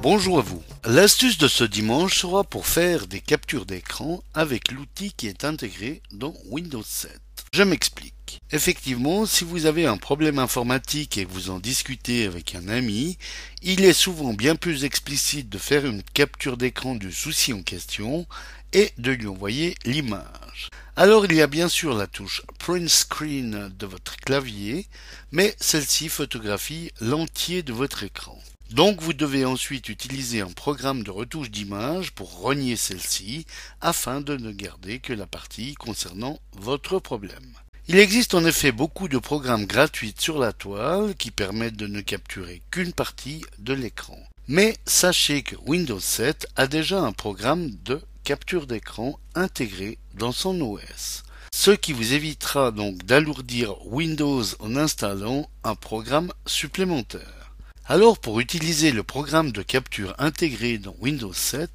Bonjour à vous. L'astuce de ce dimanche sera pour faire des captures d'écran avec l'outil qui est intégré dans Windows 7. Je m'explique. Effectivement, si vous avez un problème informatique et que vous en discutez avec un ami, il est souvent bien plus explicite de faire une capture d'écran du souci en question et de lui envoyer l'image. Alors il y a bien sûr la touche Print Screen de votre clavier, mais celle-ci photographie l'entier de votre écran. Donc vous devez ensuite utiliser un programme de retouche d'image pour renier celle-ci afin de ne garder que la partie concernant votre problème. Il existe en effet beaucoup de programmes gratuits sur la toile qui permettent de ne capturer qu'une partie de l'écran. Mais sachez que Windows 7 a déjà un programme de capture d'écran intégré dans son OS. Ce qui vous évitera donc d'alourdir Windows en installant un programme supplémentaire. Alors pour utiliser le programme de capture intégré dans Windows 7,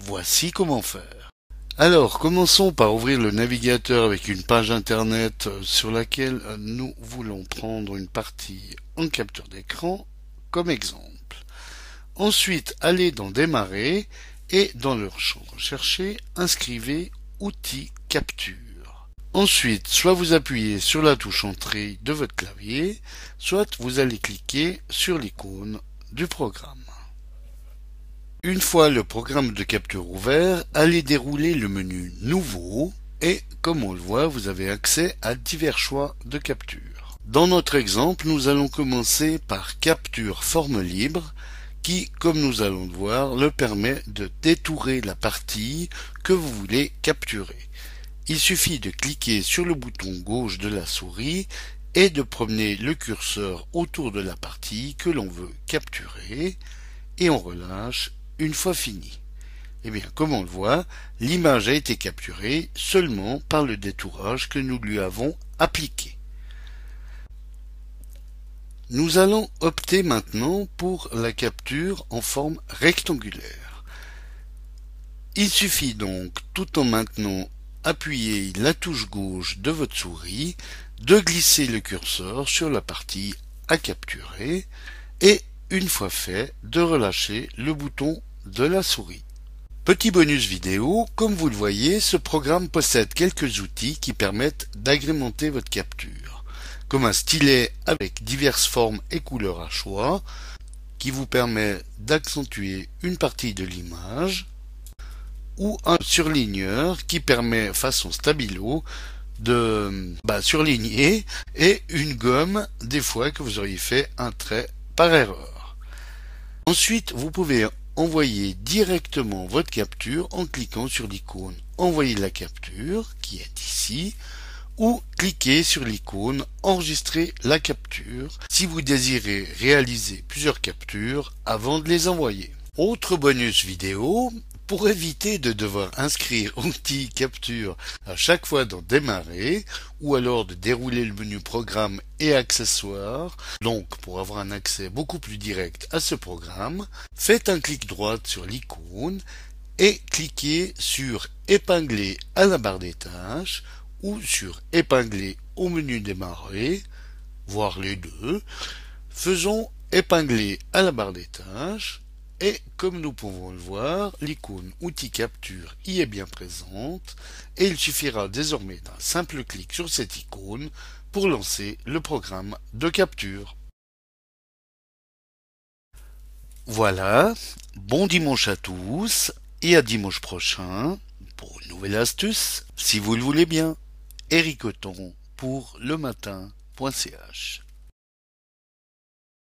voici comment faire. Alors commençons par ouvrir le navigateur avec une page internet sur laquelle nous voulons prendre une partie en capture d'écran comme exemple. Ensuite allez dans démarrer et dans le champ recherché inscrivez outils capture. Ensuite, soit vous appuyez sur la touche Entrée de votre clavier, soit vous allez cliquer sur l'icône du programme. Une fois le programme de capture ouvert, allez dérouler le menu Nouveau et, comme on le voit, vous avez accès à divers choix de capture. Dans notre exemple, nous allons commencer par Capture forme libre qui, comme nous allons le voir, le permet de détourer la partie que vous voulez capturer. Il suffit de cliquer sur le bouton gauche de la souris et de promener le curseur autour de la partie que l'on veut capturer et on relâche une fois fini. Eh bien, comme on le voit, l'image a été capturée seulement par le détourage que nous lui avons appliqué. Nous allons opter maintenant pour la capture en forme rectangulaire. Il suffit donc, tout en maintenant appuyez la touche gauche de votre souris, de glisser le curseur sur la partie à capturer et, une fois fait, de relâcher le bouton de la souris. Petit bonus vidéo, comme vous le voyez, ce programme possède quelques outils qui permettent d'agrémenter votre capture, comme un stylet avec diverses formes et couleurs à choix, qui vous permet d'accentuer une partie de l'image, ou un surligneur qui permet façon stabilo de bah, surligner et une gomme des fois que vous auriez fait un trait par erreur. Ensuite, vous pouvez envoyer directement votre capture en cliquant sur l'icône Envoyer la capture qui est ici ou cliquez sur l'icône Enregistrer la capture si vous désirez réaliser plusieurs captures avant de les envoyer. Autre bonus vidéo, pour éviter de devoir inscrire outil capture à chaque fois dans démarrer ou alors de dérouler le menu programme et accessoires, donc pour avoir un accès beaucoup plus direct à ce programme, faites un clic droit sur l'icône et cliquez sur épingler à la barre des tâches ou sur épingler au menu démarrer, voire les deux. Faisons épingler à la barre des tâches et comme nous pouvons le voir, l'icône outil capture y est bien présente et il suffira désormais d'un simple clic sur cette icône pour lancer le programme de capture. Voilà, bon dimanche à tous et à dimanche prochain pour une nouvelle astuce, si vous le voulez bien. Eric pour le matin.ch